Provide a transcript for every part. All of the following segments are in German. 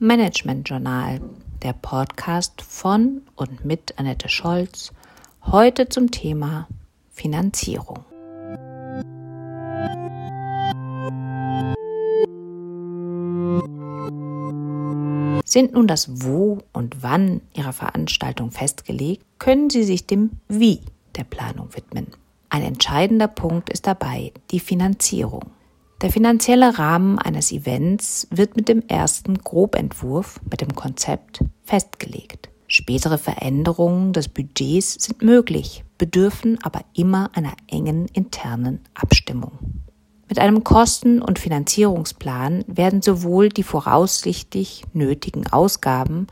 Management Journal, der Podcast von und mit Annette Scholz, heute zum Thema Finanzierung. Sind nun das Wo und Wann Ihrer Veranstaltung festgelegt, können Sie sich dem Wie der Planung widmen. Ein entscheidender Punkt ist dabei die Finanzierung. Der finanzielle Rahmen eines Events wird mit dem ersten Grobentwurf, mit dem Konzept, festgelegt. Spätere Veränderungen des Budgets sind möglich, bedürfen aber immer einer engen internen Abstimmung. Mit einem Kosten- und Finanzierungsplan werden sowohl die voraussichtlich nötigen Ausgaben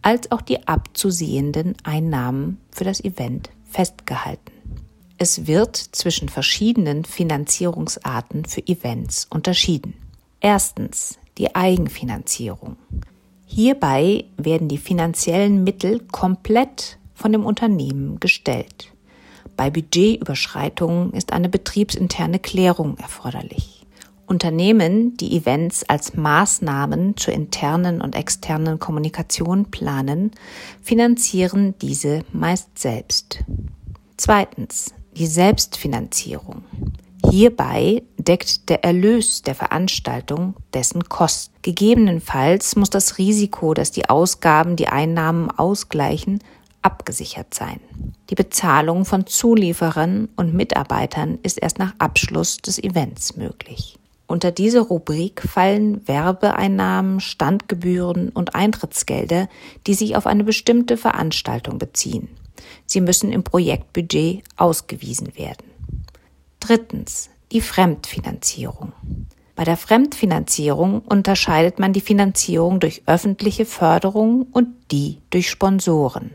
als auch die abzusehenden Einnahmen für das Event festgehalten. Es wird zwischen verschiedenen Finanzierungsarten für Events unterschieden. Erstens die Eigenfinanzierung. Hierbei werden die finanziellen Mittel komplett von dem Unternehmen gestellt. Bei Budgetüberschreitungen ist eine betriebsinterne Klärung erforderlich. Unternehmen, die Events als Maßnahmen zur internen und externen Kommunikation planen, finanzieren diese meist selbst. Zweitens die Selbstfinanzierung. Hierbei deckt der Erlös der Veranstaltung dessen Kosten. Gegebenenfalls muss das Risiko, dass die Ausgaben die Einnahmen ausgleichen, abgesichert sein. Die Bezahlung von Zulieferern und Mitarbeitern ist erst nach Abschluss des Events möglich. Unter diese Rubrik fallen Werbeeinnahmen, Standgebühren und Eintrittsgelder, die sich auf eine bestimmte Veranstaltung beziehen. Sie müssen im Projektbudget ausgewiesen werden. Drittens. Die Fremdfinanzierung. Bei der Fremdfinanzierung unterscheidet man die Finanzierung durch öffentliche Förderung und die durch Sponsoren.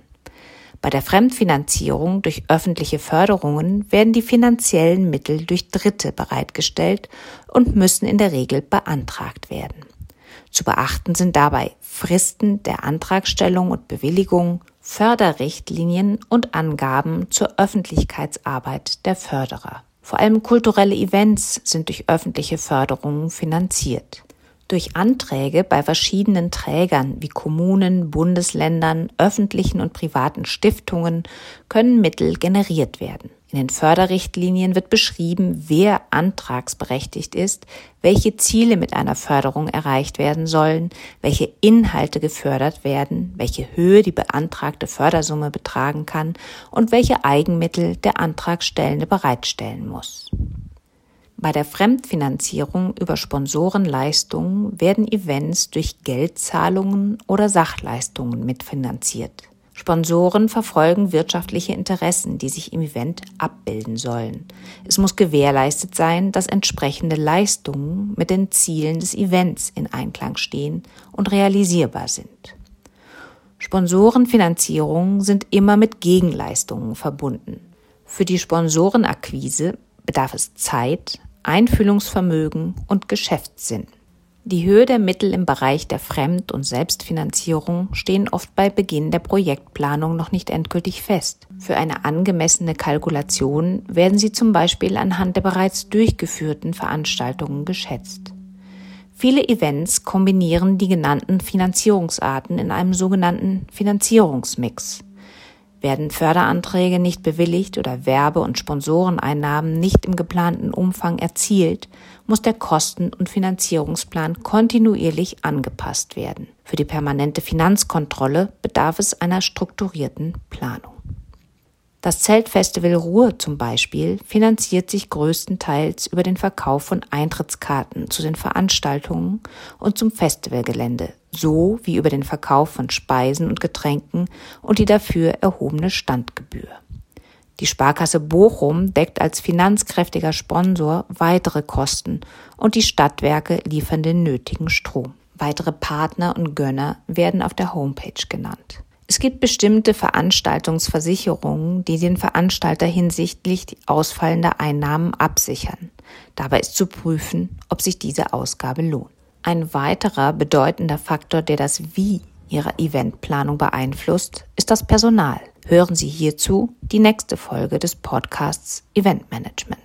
Bei der Fremdfinanzierung durch öffentliche Förderungen werden die finanziellen Mittel durch Dritte bereitgestellt und müssen in der Regel beantragt werden. Zu beachten sind dabei Fristen der Antragstellung und Bewilligung, Förderrichtlinien und Angaben zur Öffentlichkeitsarbeit der Förderer. Vor allem kulturelle Events sind durch öffentliche Förderungen finanziert. Durch Anträge bei verschiedenen Trägern wie Kommunen, Bundesländern, öffentlichen und privaten Stiftungen können Mittel generiert werden. In den Förderrichtlinien wird beschrieben, wer antragsberechtigt ist, welche Ziele mit einer Förderung erreicht werden sollen, welche Inhalte gefördert werden, welche Höhe die beantragte Fördersumme betragen kann und welche Eigenmittel der Antragstellende bereitstellen muss. Bei der Fremdfinanzierung über Sponsorenleistungen werden Events durch Geldzahlungen oder Sachleistungen mitfinanziert. Sponsoren verfolgen wirtschaftliche Interessen, die sich im Event abbilden sollen. Es muss gewährleistet sein, dass entsprechende Leistungen mit den Zielen des Events in Einklang stehen und realisierbar sind. Sponsorenfinanzierungen sind immer mit Gegenleistungen verbunden. Für die Sponsorenakquise bedarf es Zeit, Einfühlungsvermögen und Geschäftssinn. Die Höhe der Mittel im Bereich der Fremd- und Selbstfinanzierung stehen oft bei Beginn der Projektplanung noch nicht endgültig fest. Für eine angemessene Kalkulation werden sie zum Beispiel anhand der bereits durchgeführten Veranstaltungen geschätzt. Viele Events kombinieren die genannten Finanzierungsarten in einem sogenannten Finanzierungsmix. Werden Förderanträge nicht bewilligt oder Werbe- und Sponsoreneinnahmen nicht im geplanten Umfang erzielt, muss der Kosten- und Finanzierungsplan kontinuierlich angepasst werden. Für die permanente Finanzkontrolle bedarf es einer strukturierten Planung. Das Zeltfestival Ruhr zum Beispiel finanziert sich größtenteils über den Verkauf von Eintrittskarten zu den Veranstaltungen und zum Festivalgelände, so wie über den Verkauf von Speisen und Getränken und die dafür erhobene Standgebühr. Die Sparkasse Bochum deckt als finanzkräftiger Sponsor weitere Kosten und die Stadtwerke liefern den nötigen Strom. Weitere Partner und Gönner werden auf der Homepage genannt. Es gibt bestimmte Veranstaltungsversicherungen, die den Veranstalter hinsichtlich ausfallender Einnahmen absichern. Dabei ist zu prüfen, ob sich diese Ausgabe lohnt. Ein weiterer bedeutender Faktor, der das Wie Ihrer Eventplanung beeinflusst, ist das Personal. Hören Sie hierzu die nächste Folge des Podcasts Event Management.